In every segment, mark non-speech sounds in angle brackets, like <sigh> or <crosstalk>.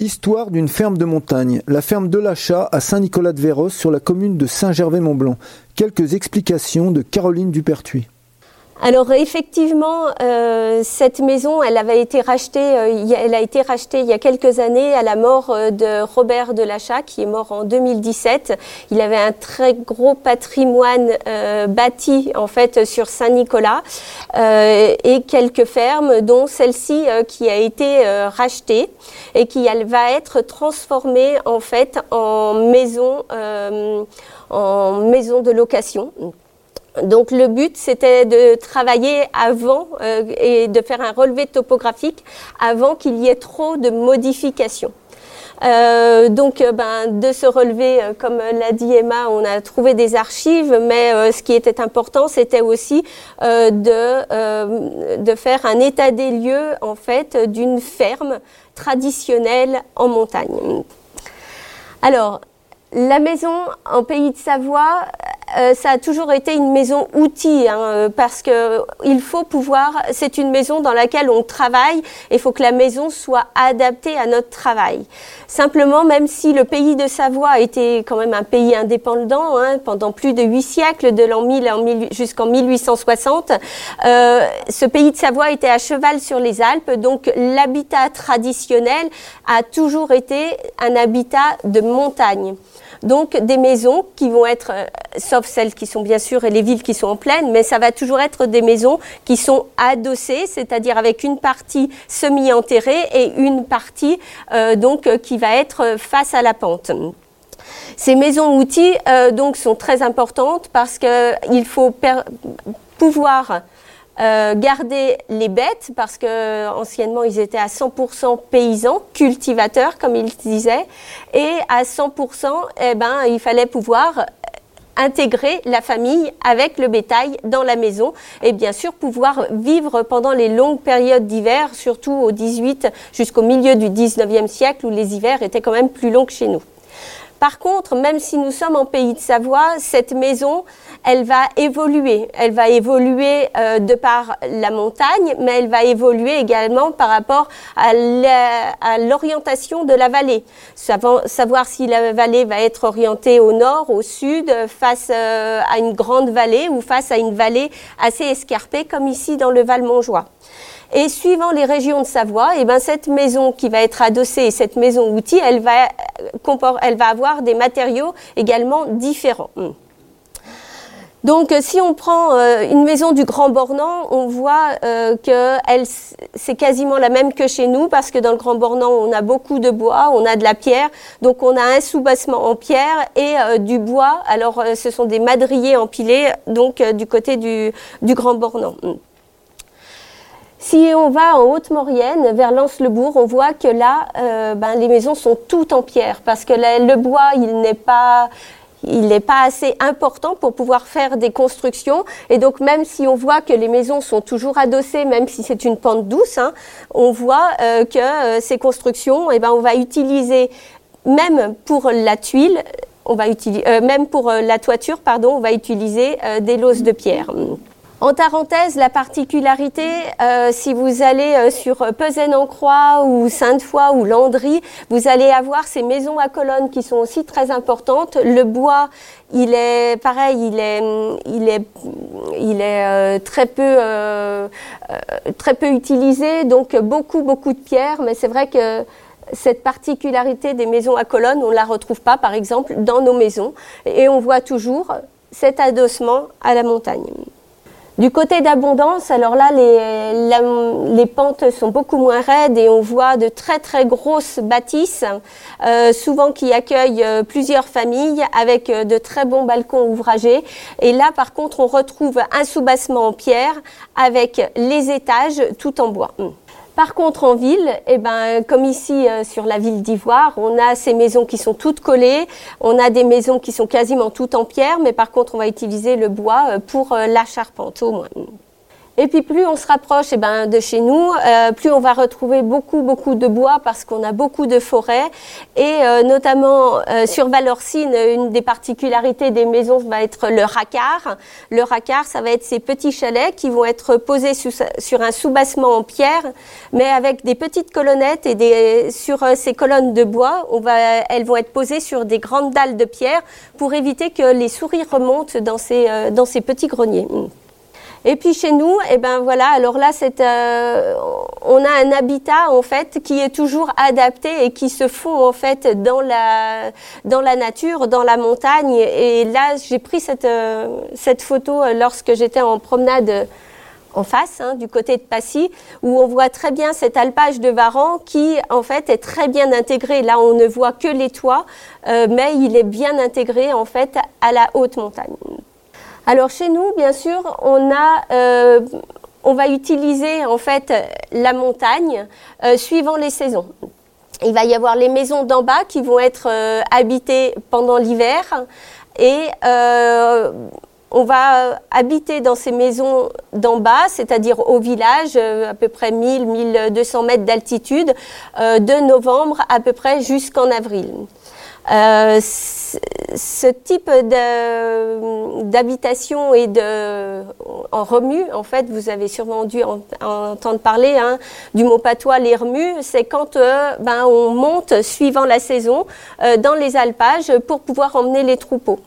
Histoire d'une ferme de montagne, la ferme de l'Achat à Saint-Nicolas-de-Véros sur la commune de Saint-Gervais-Mont-Blanc. Quelques explications de Caroline Dupertuis. Alors effectivement, euh, cette maison, elle avait été rachetée, euh, elle a été rachetée il y a quelques années à la mort euh, de Robert Delachat, qui est mort en 2017. Il avait un très gros patrimoine bâti en fait sur Saint-Nicolas et quelques fermes, dont celle-ci qui a été rachetée et qui elle, va être transformée en fait en maison, en maison de location. Donc le but, c'était de travailler avant euh, et de faire un relevé topographique avant qu'il y ait trop de modifications. Euh, donc, euh, ben, de se relever, comme l'a dit Emma, on a trouvé des archives, mais ce qui était important, c'était aussi de, de faire un état des lieux, en fait, d'une ferme traditionnelle en montagne. Alors, la maison en pays de Savoie, euh, ça a toujours été une maison outil hein, euh, parce que il faut pouvoir. C'est une maison dans laquelle on travaille. Il faut que la maison soit adaptée à notre travail. Simplement, même si le pays de Savoie été quand même un pays indépendant hein, pendant plus de huit siècles, de l'an 1000 jusqu'en 1860, euh, ce pays de Savoie était à cheval sur les Alpes. Donc, l'habitat traditionnel a toujours été un habitat de montagne. Donc des maisons qui vont être, euh, sauf celles qui sont bien sûr et les villes qui sont en plaine, mais ça va toujours être des maisons qui sont adossées, c'est-à-dire avec une partie semi-enterrée et une partie euh, euh, qui va être face à la pente. Ces maisons outils donc sont très importantes parce qu'il faut pouvoir euh, garder les bêtes parce que anciennement ils étaient à 100% paysans, cultivateurs comme ils disaient, et à 100%, eh ben, il fallait pouvoir intégrer la famille avec le bétail dans la maison et bien sûr pouvoir vivre pendant les longues périodes d'hiver, surtout au 18 jusqu'au milieu du 19e siècle où les hivers étaient quand même plus longs que chez nous. Par contre, même si nous sommes en pays de Savoie, cette maison, elle va évoluer. Elle va évoluer euh, de par la montagne, mais elle va évoluer également par rapport à l'orientation de la vallée. Savoir si la vallée va être orientée au nord, au sud, face euh, à une grande vallée ou face à une vallée assez escarpée, comme ici dans le Val-Montjoie. Et suivant les régions de Savoie, et eh ben cette maison qui va être adossée, cette maison outil, elle va, elle va avoir des matériaux également différents. Donc, si on prend euh, une maison du Grand Bornand, on voit euh, que c'est quasiment la même que chez nous, parce que dans le Grand Bornand, on a beaucoup de bois, on a de la pierre, donc on a un sous-bassement en pierre et euh, du bois. Alors, ce sont des madriers empilés, donc du côté du, Grand Bornand. Hmm. Si on va en Haute-Maurienne, vers Lens-le-Bourg, on voit que là, euh, ben, les maisons sont toutes en pierre parce que le bois, il n'est pas, il n'est pas assez important pour pouvoir faire des constructions. Et donc, même si on voit que les maisons sont toujours adossées, même si c'est une pente douce, hein, on voit euh, que euh, ces constructions, eh ben, on va utiliser, même pour la tuile, on va utiliser, même pour la toiture, pardon, on va utiliser des loses de pierre. En parenthèse, la particularité, euh, si vous allez euh, sur Pezen-en-Croix ou Sainte-Foy ou Landry, vous allez avoir ces maisons à colonnes qui sont aussi très importantes. Le bois, il est pareil, il est, euh, très peu, très peu utilisé, donc beaucoup, beaucoup de pierres. Mais c'est vrai que cette particularité des maisons à colonnes, on ne la retrouve pas, par exemple, dans nos maisons, et on voit toujours cet adossement à la montagne. Du côté d'abondance, alors là, les, les, pentes sont beaucoup moins raides et on voit de très très grosses bâtisses, euh, souvent qui accueillent euh, plusieurs familles avec euh, de très bons balcons ouvragés. Et là, par contre, on retrouve un soubassement en pierre avec les étages tout en bois. Par contre, en ville, eh ben, comme ici euh, sur la ville d'Ivoire, on a ces maisons qui sont toutes collées, on a des maisons qui sont quasiment toutes en pierre, mais par contre, on va utiliser le bois euh, pour euh, la charpente au moins. Et puis plus on se rapproche eh ben, de chez nous, euh, plus on va retrouver beaucoup, beaucoup de bois parce qu'on a beaucoup de forêts. Et euh, notamment euh, sur Valorcine, une des particularités des maisons va être le racard. Le racard, ça va être ces petits chalets qui vont être posés sur un soubassement en pierre, mais avec des petites colonnettes et des, sur ces colonnes de bois, elles vont être posées sur des grandes dalles de pierre pour éviter que les souris remontent dans ces, dans ces petits greniers. Et puis chez nous, eh ben voilà, alors là, euh, on a un habitat en fait qui est toujours adapté et qui se fond en fait dans la nature, dans la montagne. Et là, j'ai pris cette euh, photo lorsque j'étais en promenade en face, hein, du côté de Passy, où on voit très bien cet alpage de Varan qui, en fait, est très bien intégré. Là, on ne voit que les toits, euh, mais il est bien intégré, en fait, à la haute montagne. Alors chez nous, bien sûr, euh, on va utiliser en fait la montagne euh, suivant les saisons. Il va y avoir les maisons d'en bas qui vont être euh, habitées pendant l'hiver et on va habiter dans ces maisons d'en bas, c'est-à-dire au village, à peu près 1000-1200 mètres d'altitude, de novembre à peu près jusqu'en avril. Ce type d'habitation et de en remue, en fait, vous avez sûrement dû entendre parler hein, du mot patois, les remues, c'est quand euh, ben, on monte suivant la saison euh, dans les alpages pour pouvoir emmener les troupeaux.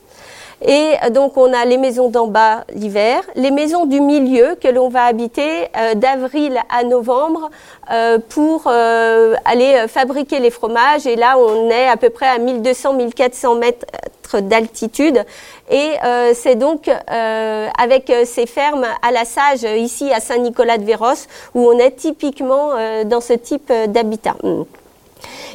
Et donc on a les maisons d'en bas l'hiver, les maisons du milieu que l'on va habiter euh, d'avril à novembre euh, pour euh, aller fabriquer les fromages. Et là on est à peu près à 1200-1400 mètres d'altitude. Et c'est donc avec ces fermes à la Sage ici à Saint-Nicolas-de-Véros où on est typiquement dans ce type d'habitat.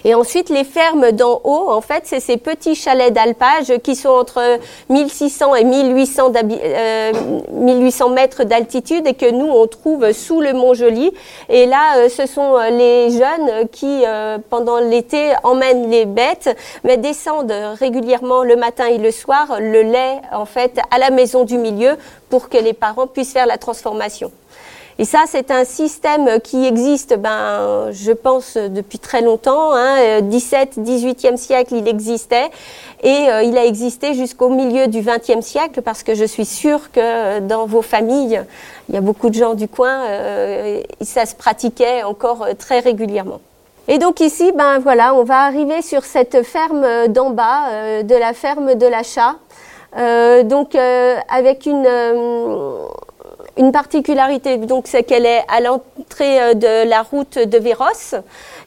Et ensuite, les fermes d'en haut, en fait, c'est ces petits chalets d'alpage qui sont entre 1600 et 1800, 1800 euh, mètres d'altitude et que nous, on trouve sous le Mont Joli. Et là, euh, ce sont euh, les jeunes qui, pendant l'été, emmènent les bêtes, mais descendent régulièrement le matin et le soir le lait, en fait, à la maison du milieu pour que les parents puissent faire la transformation. Et ça, c'est un système qui existe, ben, je pense, depuis très longtemps. Hein, 17, 18e siècle, il existait. Et euh, il a existé jusqu'au milieu du 20e siècle, parce que je suis sûre que dans vos familles, il y a beaucoup de gens du coin, euh, ça se pratiquait encore euh, très régulièrement. Et donc ici, ben voilà, on va arriver sur cette ferme d'en bas, de la ferme de l'achat. donc avec une une particularité, donc, c'est qu'elle est à l'entrée euh, de la route de Véros.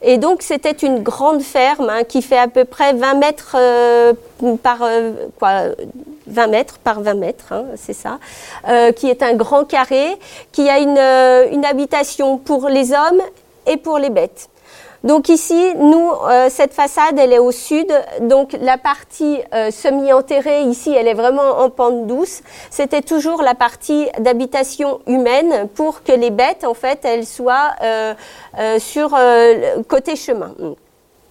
Et donc, c'était une grande ferme hein, qui fait à peu près 20 mètres euh, par euh, quoi, 20 mètres par 20 mètres, c'est ça, qui est un grand carré, qui a une, une habitation pour les hommes et pour les bêtes. Donc ici, nous, euh, cette façade, elle est au sud. Donc la partie euh, semi-enterrée ici, elle est vraiment en pente douce. C'était toujours la partie d'habitation humaine pour que les bêtes, en fait, elles soient euh, sur côté chemin.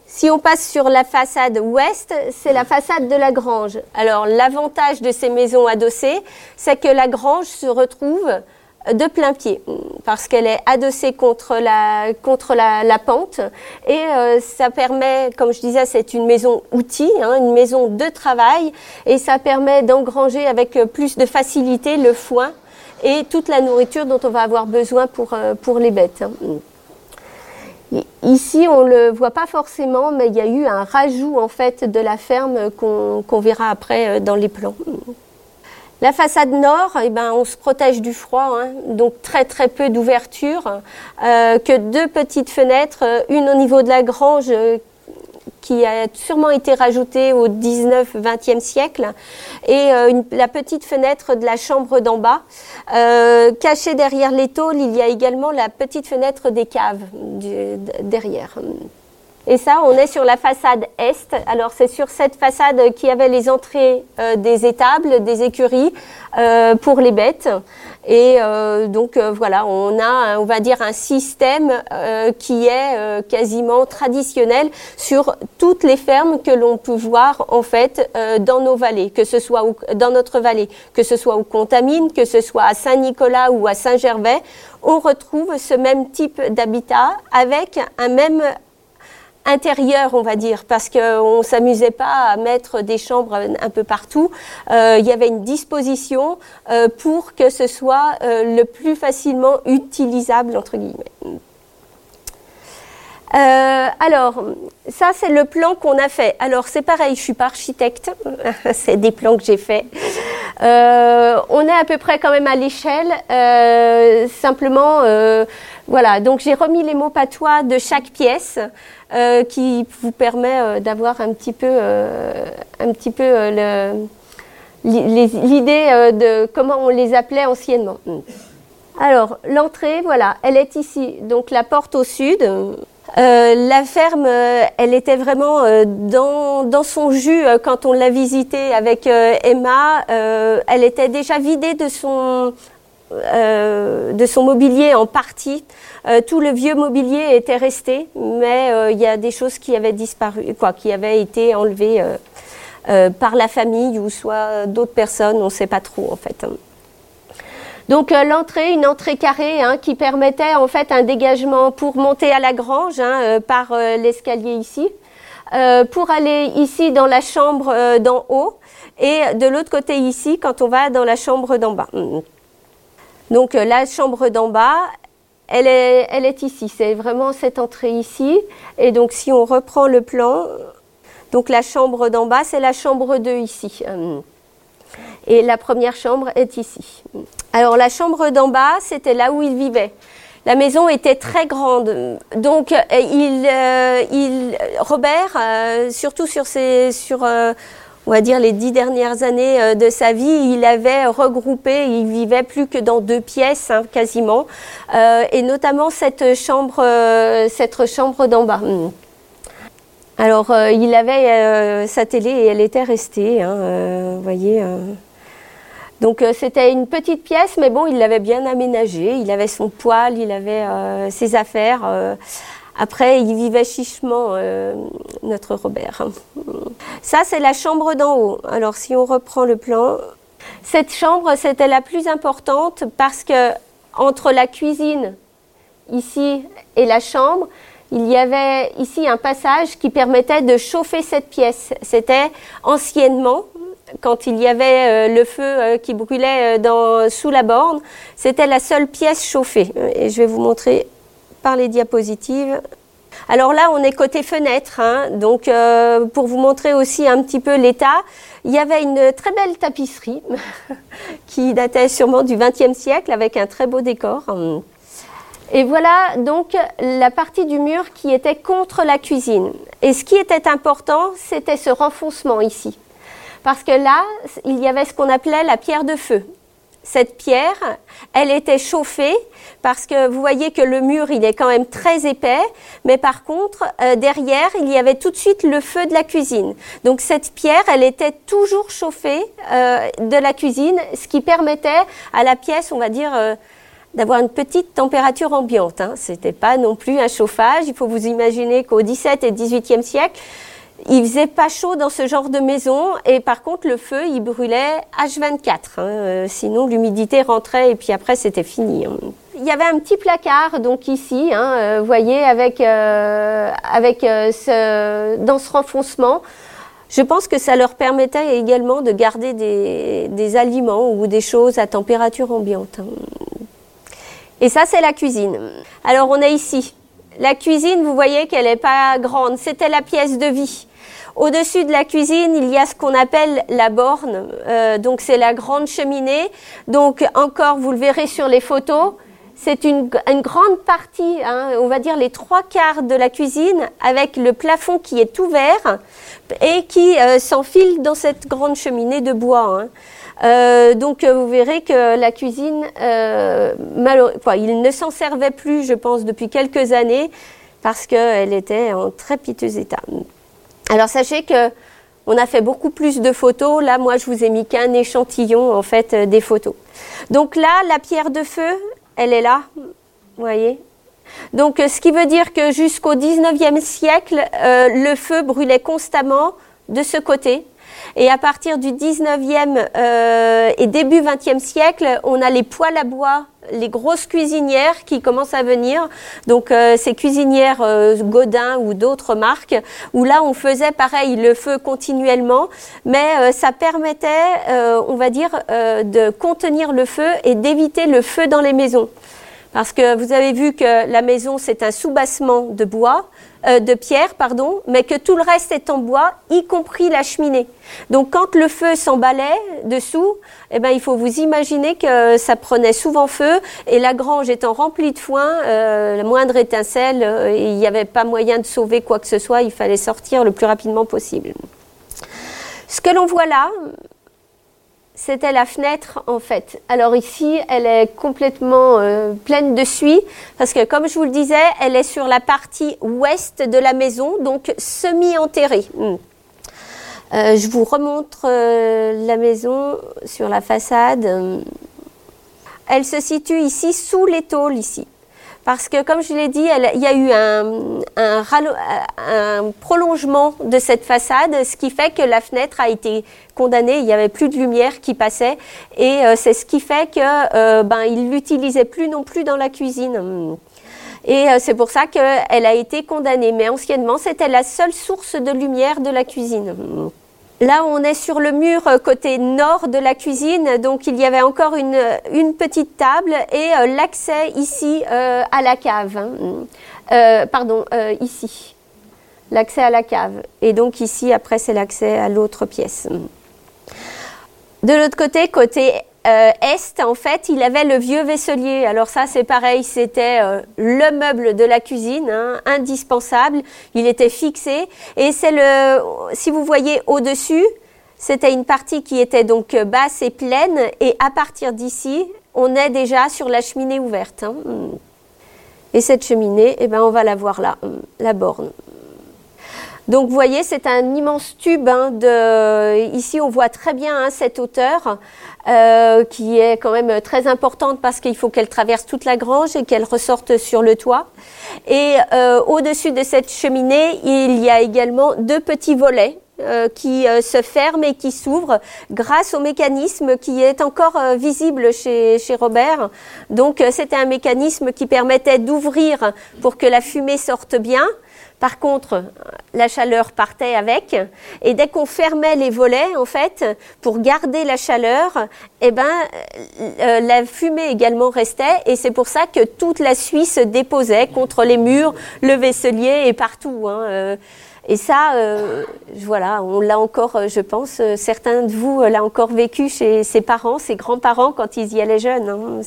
Si on passe sur la façade ouest, c'est la façade de la grange. Alors l'avantage de ces maisons adossées, c'est que la grange se retrouve de plein pied parce qu'elle est adossée contre la, pente et euh, ça permet, comme je disais, c'est une maison outil, hein, une maison de travail et ça permet d'engranger avec plus de facilité le foin et toute la nourriture dont on va avoir besoin pour, euh, les bêtes. Hein. Ici, on ne le voit pas forcément, mais il y a eu un rajout en fait de la ferme qu'on verra après euh, dans les plans. La façade nord, eh ben, on se protège du froid, hein. donc très peu d'ouverture, euh, que deux petites fenêtres, euh, une au niveau de la grange euh, qui a sûrement été rajoutée au 19-20e siècle, et la petite fenêtre de la chambre d'en bas. cachée derrière les tôles, il y a également la petite fenêtre des caves derrière. Et ça, on est sur la façade est. Alors c'est sur cette façade qui avait les entrées euh, des étables, des écuries euh, pour les bêtes. Et donc voilà, on a, on va dire, un système qui est quasiment traditionnel sur toutes les fermes que l'on peut voir en fait dans nos vallées, que ce soit dans notre vallée, que ce soit au Contamine, que ce soit à Saint-Nicolas ou à Saint-Gervais, on retrouve ce même type d'habitat avec un même intérieur, on va dire, parce qu'on ne s'amusait pas à mettre des chambres un peu partout. Euh, il y avait une disposition euh, pour que ce soit euh, le plus facilement utilisable, entre guillemets. alors, ça c'est le plan qu'on a fait. Alors c'est pareil, je suis pas architecte, <laughs> c'est des plans que j'ai faits. on est à peu près quand même à l'échelle. simplement, voilà. Donc j'ai remis les mots patois de chaque pièce. Euh, qui vous permet euh, d'avoir un petit peu, euh, un petit peu l'idée de comment on les appelait anciennement. Alors, l'entrée, voilà, elle est ici. Donc, la porte au sud. la ferme, elle était vraiment dans, dans, son jus quand on l'a visitée avec Emma. elle était déjà vidée de son, de son mobilier en partie. Euh, tout le vieux mobilier était resté, mais euh, il y a des choses qui avaient disparu, quoi, qui avaient été enlevées euh, par la famille ou soit d'autres personnes, on ne sait pas trop en fait. Donc l'entrée, une entrée carrée hein, qui permettait en fait un dégagement pour monter à la grange hein, par l'escalier ici, pour aller ici dans la chambre d'en haut et de l'autre côté ici quand on va dans la chambre d'en bas. Donc la chambre d'en bas, elle est, ici, c'est vraiment cette entrée ici. Et donc si on reprend le plan, donc la chambre d'en bas, c'est la chambre 2 ici. Et la première chambre est ici. Alors la chambre d'en bas, c'était là où il vivait. La maison était très grande, donc il, euh, il Robert, euh, surtout sur ses, euh, on va dire les dix dernières années euh, de sa vie, il avait regroupé, il vivait plus que dans deux pièces hein, quasiment, euh, et notamment cette chambre, euh, cette chambre d'en bas. Hmm. Alors il avait sa télé et elle était restée, hein, vous voyez. Donc c'était une petite pièce, mais bon, il l'avait bien aménagée. Il avait son poêle, il avait ses affaires. Après, il vivait chichement, euh, notre Robert. Ça, c'est la chambre d'en haut. Alors, si on reprend le plan, cette chambre, c'était la plus importante parce que entre la cuisine ici et la chambre, il y avait ici un passage qui permettait de chauffer cette pièce. C'était anciennement, quand il y avait euh, le feu euh, qui brûlait sous la borne, c'était la seule pièce chauffée. Et je vais vous montrer par les diapositives. Alors là, on est côté fenêtre, hein. donc euh, pour vous montrer aussi un petit peu l'état, il y avait une très belle tapisserie <laughs> qui datait sûrement du XXe siècle avec un très beau décor. Et voilà donc la partie du mur qui était contre la cuisine. Et ce qui était important, c'était ce renfoncement ici. Parce que là, il y avait ce qu'on appelait la pierre de feu cette pierre, elle était chauffée parce que vous voyez que le mur, il est quand même très épais, mais par contre, euh, derrière, il y avait tout de suite le feu de la cuisine. Donc cette pierre, elle était toujours chauffée euh, de la cuisine, ce qui permettait à la pièce, on va dire, euh, d'avoir une petite température ambiante. Hein. Ce n'était pas non plus un chauffage. Il faut vous imaginer qu'au XVIIe et XVIIIe siècle, il faisait pas chaud dans ce genre de maison et par contre le feu il brûlait H24. Hein, euh, sinon l'humidité rentrait et puis après c'était fini. Hein. Il y avait un petit placard donc ici, hein, euh, vous voyez avec euh, avec dans ce renfoncement. Je pense que ça leur permettait également de garder des, des aliments ou des choses à température ambiante. Et ça c'est la cuisine. Alors on a ici la cuisine, vous voyez qu'elle n'est pas grande. C'était la pièce de vie. Au-dessus de la cuisine, il y a ce qu'on appelle la borne. Euh, donc c'est la grande cheminée. Donc encore, vous le verrez sur les photos, c'est une, grande partie, hein, on va dire les trois quarts de la cuisine, avec le plafond qui est ouvert et qui euh, s'enfile dans cette grande cheminée de bois. Hein. Euh, donc vous verrez que la cuisine, il ne s'en servait plus, je pense, depuis quelques années parce qu'elle était en très piteux état. Alors sachez que On a fait beaucoup plus de photos. Là, moi, je vous ai mis qu'un échantillon, en fait, euh, des photos. Donc là, la pierre de feu, elle est là. Vous voyez donc, ce qui veut dire que jusqu'au 19e siècle, le feu brûlait constamment de ce côté. Et à partir du 19e euh, et début 20e siècle, on a les poêles à bois, les grosses cuisinières qui commencent à venir. Donc euh, ces cuisinières euh, Godin ou d'autres marques, où là on faisait pareil le feu continuellement, mais ça permettait, on va dire, de contenir le feu et d'éviter le feu dans les maisons. Parce que vous avez vu que la maison, c'est un soubassement de bois. Euh, de pierre, pardon, mais que tout le reste est en bois, y compris la cheminée. Donc quand le feu s'emballait dessous, eh ben, il faut vous imaginer que ça prenait souvent feu et la grange étant remplie de foin, euh, la moindre étincelle, euh, il n'y avait pas moyen de sauver quoi que ce soit, il fallait sortir le plus rapidement possible. Ce que l'on voit là, c'était la fenêtre en fait. Alors ici, elle est complètement euh, pleine de suie parce que comme je vous le disais, elle est sur la partie ouest de la maison, donc semi-enterrée. Hmm. Euh, je vous remontre euh, la maison sur la façade. Elle se situe ici sous les tôles ici parce que, comme je l'ai dit, il y a eu un, prolongement de cette façade, ce qui fait que la fenêtre a été condamnée. Il n'y avait plus de lumière qui passait, et euh, c'est ce qui fait que euh, ben, il l'utilisait plus non plus dans la cuisine. Et euh, c'est pour ça qu'elle a été condamnée. Mais anciennement, c'était la seule source de lumière de la cuisine. Là, on est sur le mur euh, côté nord de la cuisine, donc il y avait encore une, une petite table et euh, l'accès ici euh, à la cave. Hein. pardon, ici. L'accès à la cave. Et donc ici, après, c'est l'accès à l'autre pièce. De l'autre côté, côté euh, est, en fait, il avait le vieux vaisselier. Alors ça, c'est pareil, c'était euh, le meuble de la cuisine, hein, indispensable. Il était fixé. Et c'est le, si vous voyez au-dessus, c'était une partie qui était donc basse et pleine. Et à partir d'ici, on est déjà sur la cheminée ouverte. Hein. Et cette cheminée, eh ben, on va la voir là, la borne. Donc vous voyez, c'est un immense tube. Hein, de... Ici, on voit très bien hein, cette hauteur euh, qui est quand même très importante parce qu'il faut qu'elle traverse toute la grange et qu'elle ressorte sur le toit. Et euh, au-dessus de cette cheminée, il y a également deux petits volets euh, qui se ferment et qui s'ouvrent grâce au mécanisme qui est encore visible chez, chez Robert. Donc c'était un mécanisme qui permettait d'ouvrir pour que la fumée sorte bien par contre, la chaleur partait avec, et dès qu'on fermait les volets, en fait, pour garder la chaleur, eh ben, euh, la fumée également restait, et c'est pour ça que toute la suie se déposait contre les murs, le vaisselier et partout. Hein, euh. Et ça, euh, voilà, on l'a encore, je pense, certains de vous l'ont encore vécu chez ses parents, ses grands-parents quand ils y allaient jeunes. Hein,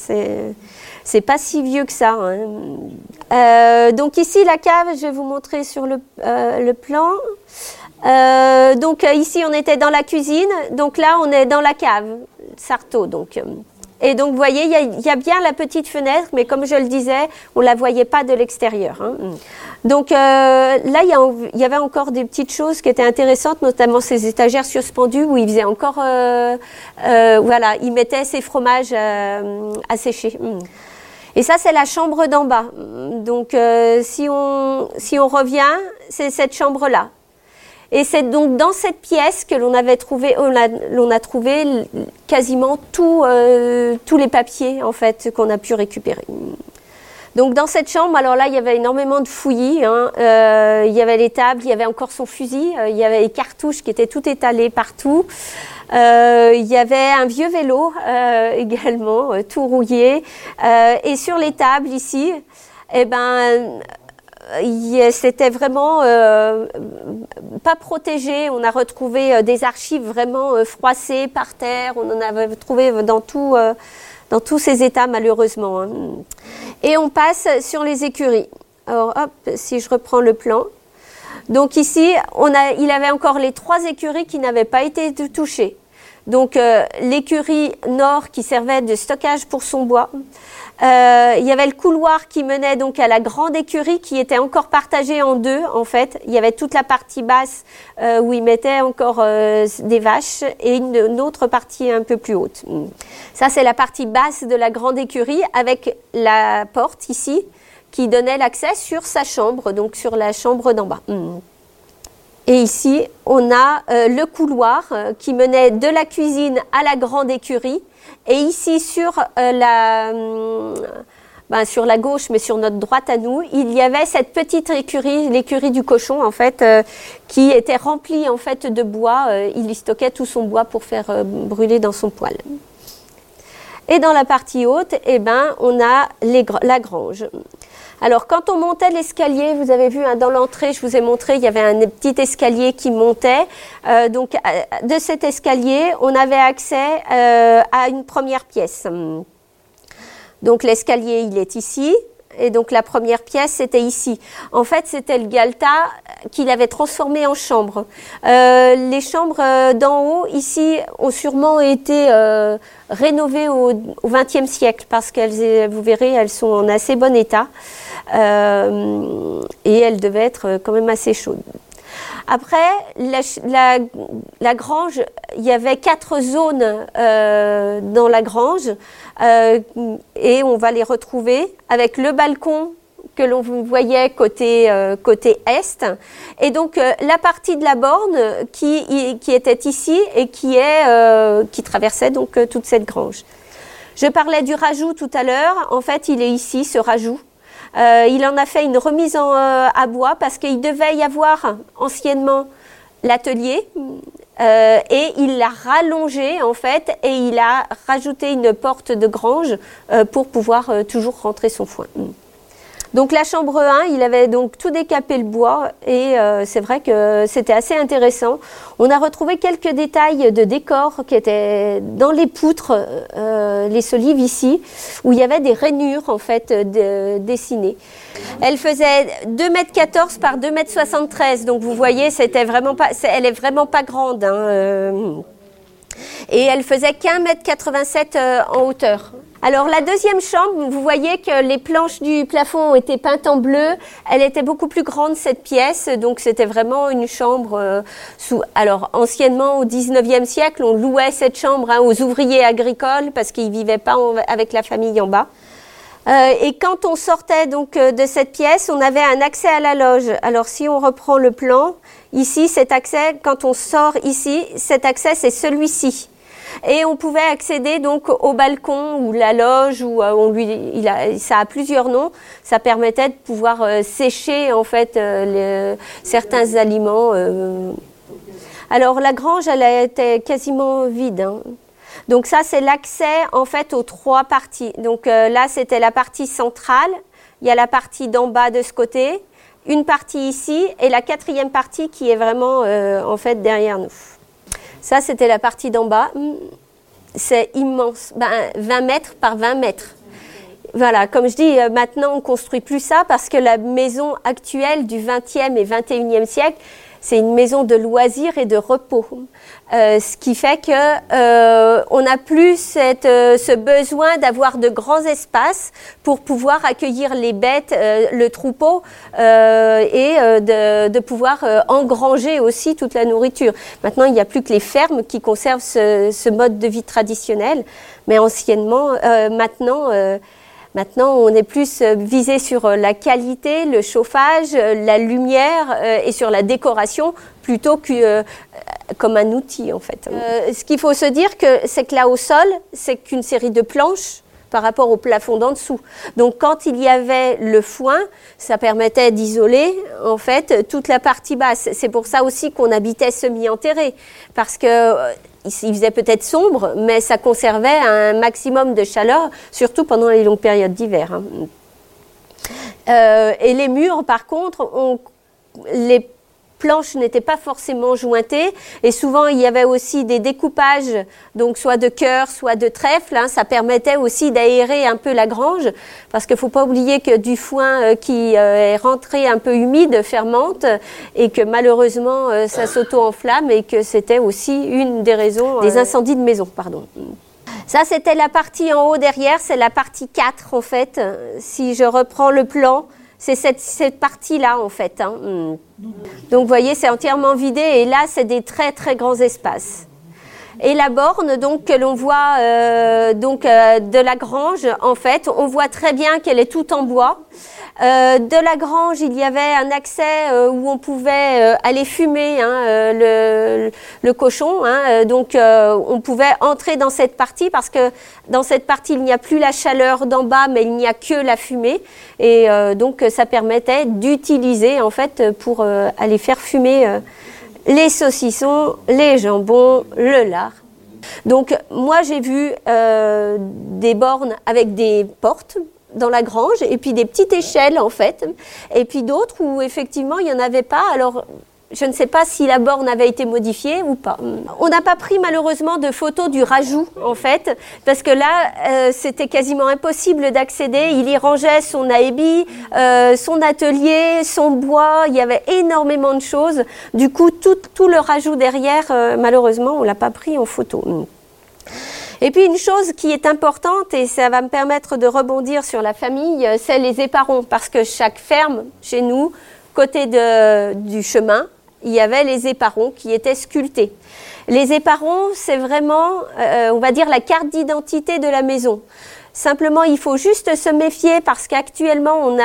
c'est pas si vieux que ça. Hein. Euh, donc ici la cave, je vais vous montrer sur le, euh, plan. Euh, donc ici on était dans la cuisine, donc là on est dans la cave, Sarto donc. Et donc vous voyez, il y, a bien la petite fenêtre, mais comme je le disais, on la voyait pas de l'extérieur. Hein. Donc là, il y, avait encore des petites choses qui étaient intéressantes, notamment ces étagères suspendues où il faisait encore, voilà, il mettait ses fromages à sécher. Et ça, c'est la chambre d'en bas. Donc, euh, si, on, si on revient, c'est cette chambre-là. Et c'est donc dans cette pièce que l'on avait trouvé, on a, a trouvé quasiment euh, tous les papiers en fait qu'on a pu récupérer. Donc dans cette chambre, alors là, il y avait énormément de fouillis. Hein. Euh, il y avait les tables, il y avait encore son fusil, il y avait les cartouches qui étaient tout étalées partout. Euh, il y avait un vieux vélo euh, <laughs> également, euh, tout rouillé. et sur les tables ici, eh ben, c'était vraiment pas protégé. On a retrouvé des archives vraiment froissées par terre. On en avait trouvé dans tout, dans tous ces états malheureusement. Hein. Et on passe sur les écuries. Alors hop, si je reprends le plan. Donc ici, on a, il avait encore les trois écuries qui n'avaient pas été touchées. Donc l'écurie nord qui servait de stockage pour son bois. Euh, il y avait le couloir qui menait donc à la grande écurie qui était encore partagée en deux en fait. Il y avait toute la partie basse euh, où ils mettaient encore euh, des vaches et une, autre partie un peu plus haute. Ça c'est la partie basse de la grande écurie avec la porte ici qui donnait l'accès sur sa chambre, donc sur la chambre d'en bas. Et ici, on a le couloir qui menait de la cuisine à la grande écurie et ici, sur, euh, la, hum, ben, sur la gauche, mais sur notre droite à nous, il y avait cette petite écurie, l'écurie du cochon, en fait, euh, qui était remplie, en fait, de bois. Euh, il y stockait tout son bois pour faire brûler dans son poêle. Et dans la partie haute, eh ben, on a la grange. Alors, quand on montait l'escalier, vous avez vu hein, dans l'entrée, je vous ai montré, il y avait un petit escalier qui montait. Euh, donc, de cet escalier, on avait accès euh, à une première pièce. Donc, l'escalier, il est ici. Et donc la première pièce, c'était ici. En fait, c'était le Galta qu'il avait transformé en chambre. les chambres d'en haut, ici, ont sûrement été rénovées au XXe siècle parce qu'elles, vous verrez, elles sont en assez bon état. Euh, et elle devait être quand même assez chaude. Après, la, grange, il y avait quatre zones euh, dans la grange euh, et on va les retrouver avec le balcon que l'on voyait côté, côté est et donc la partie de la borne qui, qui était ici et qui, est, qui traversait donc toute cette grange. Je parlais du rajout tout à l'heure. En fait, il est ici, ce rajout. Euh, il en a fait une remise en, euh, à bois parce qu'il devait y avoir anciennement l'atelier euh, et il l'a rallongé en fait et il a rajouté une porte de grange pour pouvoir toujours rentrer son foin. Donc la chambre 1, il avait donc tout décapé le bois et euh, c'est vrai que c'était assez intéressant. On a retrouvé quelques détails de décor qui étaient dans les poutres, euh, les solives ici, où il y avait des rainures en fait dessinées. Elle faisait 2 m 14 par 2 m 73, donc vous voyez, c'était vraiment pas, elle est vraiment pas grande. Hein, euh, et elle faisait qu'un mètre 87 en hauteur. Alors la deuxième chambre, vous voyez que les planches du plafond ont été peintes en bleu. Elle était beaucoup plus grande cette pièce, donc c'était vraiment une chambre euh, sous. Alors anciennement au 19e siècle, on louait cette chambre hein, aux ouvriers agricoles parce qu'ils vivaient pas avec la famille en bas. Euh, et quand on sortait donc euh, de cette pièce, on avait un accès à la loge. Alors si on reprend le plan, ici cet accès, quand on sort ici, cet accès c'est celui-ci. Et on pouvait accéder donc au balcon ou la loge ou euh, on lui, il a, ça a plusieurs noms. Ça permettait de pouvoir euh, sécher en fait euh, certains aliments. Alors la grange, elle était quasiment vide. Hein. Donc ça, c'est l'accès en fait aux trois parties. Donc là, c'était la partie centrale. Il y a la partie d'en bas de ce côté, une partie ici et la quatrième partie qui est vraiment en fait derrière nous. Ça, c'était la partie d'en bas. Hmm, c'est immense. Ben, 20 mètres par 20 mètres. Voilà, comme je dis, euh, maintenant on construit plus ça parce que la maison actuelle du 20e et 21e siècle, c'est une maison de loisirs et de repos. Euh, ce qui fait que euh, on n'a plus cette, euh, ce besoin d'avoir de grands espaces pour pouvoir accueillir les bêtes, euh, le troupeau euh, et de, de, pouvoir engranger aussi toute la nourriture. Maintenant, il n'y a plus que les fermes qui conservent ce, ce mode de vie traditionnel, mais anciennement, maintenant Maintenant, on est plus euh, visé sur euh, la qualité, le chauffage, euh, la lumière et sur la décoration plutôt que comme un outil en fait. ce qu'il faut se dire, c'est que là au sol, c'est qu'une série de planches par rapport au plafond d'en dessous. Donc quand il y avait le foin, ça permettait d'isoler en fait toute la partie basse. C'est pour ça aussi qu'on habitait semi-enterré parce que il faisait peut-être sombre, mais ça conservait un maximum de chaleur, surtout pendant les longues périodes d'hiver. Hein. Euh, et les murs, par contre, on, les planches n'étaient pas forcément jointées et souvent il y avait aussi des découpages, donc soit de cœur, soit de trèfle. Hein. ça permettait aussi d'aérer un peu la grange parce qu'il ne faut pas oublier que du foin euh, qui euh, est rentré un peu humide fermente et que malheureusement euh, ça s'auto-enflamme et que c'était aussi une des raisons des incendies de maison. Pardon. Ça, c'était la partie en haut derrière, c'est la partie 4 en fait. Si je reprends le plan, c'est cette, partie-là en fait. Hein. Donc vous voyez, c'est entièrement vidé et là, c'est des très très grands espaces. Et la borne, donc que l'on voit euh, donc euh, de la grange, en fait, on voit très bien qu'elle est toute en bois. Euh, de la grange, il y avait un accès euh, où on pouvait euh, aller fumer hein, le, le, cochon. Hein, donc, on pouvait entrer dans cette partie parce que dans cette partie, il n'y a plus la chaleur d'en bas, mais il n'y a que la fumée. Et donc, ça permettait d'utiliser en fait pour aller faire fumer les saucissons, les jambons, le lard. Donc moi j'ai vu des bornes avec des portes dans la grange, et puis des petites échelles en fait, et puis d'autres où effectivement il n'y en avait pas. Alors je ne sais pas si la borne avait été modifiée ou pas. On n'a pas pris malheureusement de photos du rajout en fait, parce que là euh, c'était quasiment impossible d'accéder. Il y rangeait son aébi, euh, son atelier, son bois. Il y avait énormément de choses. Du coup tout, tout le rajout derrière, euh, malheureusement on l'a pas pris en photo. Et puis une chose qui est importante, et ça va me permettre de rebondir sur la famille, c'est les éparons, parce que chaque ferme chez nous, côté de, du chemin, il y avait les éparons qui étaient sculptés. Les éparons, c'est vraiment, euh, on va dire, la carte d'identité de la maison. Simplement, il faut juste se méfier parce qu'actuellement,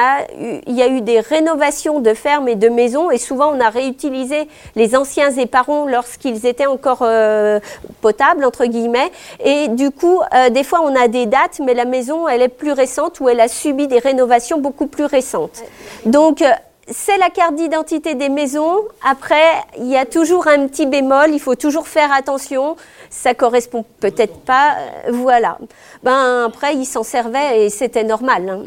il y a eu des rénovations de fermes et de maisons et souvent on a réutilisé les anciens éparons lorsqu'ils étaient encore euh, potables entre guillemets. Et du coup, euh, des fois, on a des dates, mais la maison, elle est plus récente ou elle a subi des rénovations beaucoup plus récentes. Donc c'est la carte d'identité des maisons. Après, il y a toujours un petit bémol, il faut toujours faire attention ça correspond peut-être pas. Euh, voilà. Ben après, ils s'en servaient et c'était normal. Hein.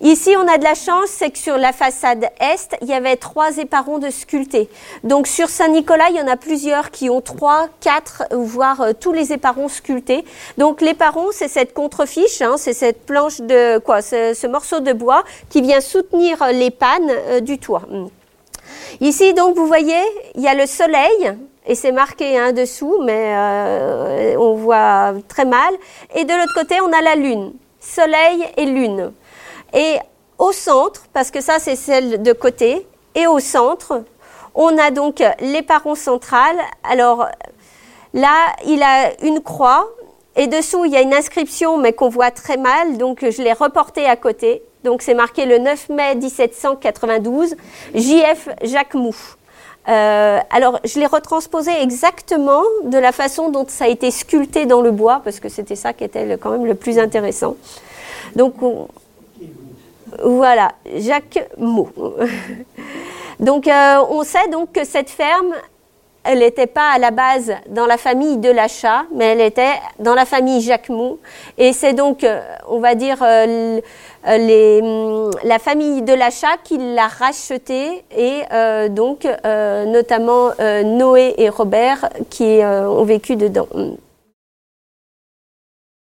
Ici, on a de la chance, c'est que sur la façade est, il y avait trois éparons de sculptés. Donc sur Saint-Nicolas, il y en a plusieurs qui ont trois, quatre, voire euh, tous les éparons sculptés. Donc l'éparon, c'est cette contrefiche, hein, c'est cette planche de quoi, ce, morceau de bois qui vient soutenir les pannes euh, du toit. Ici, donc, vous voyez, il y a le soleil et c'est marqué un dessous, mais euh, on voit très mal. Et de l'autre côté, on a la lune, soleil et lune. Et au centre, parce que ça c'est celle de côté, et au centre, on a donc l'éparon central. Alors là, il a une croix, et dessous, il y a une inscription, mais qu'on voit très mal, donc je l'ai reporté à côté. Donc c'est marqué le 9 mai 1792, JF Jacques Mou. Euh, alors, je l'ai retransposé exactement de la façon dont ça a été sculpté dans le bois, parce que c'était ça qui était quand même le plus intéressant. Donc, voilà, Jacques Mou. <laughs> donc, euh, on sait donc que cette ferme, elle n'était pas à la base dans la famille de l'achat, mais elle était dans la famille Jacques Mou. Et c'est donc, euh, on va dire, euh, hum, la famille de l'achat qui l'a racheté et donc notamment Noé et Robert qui ont vécu dedans.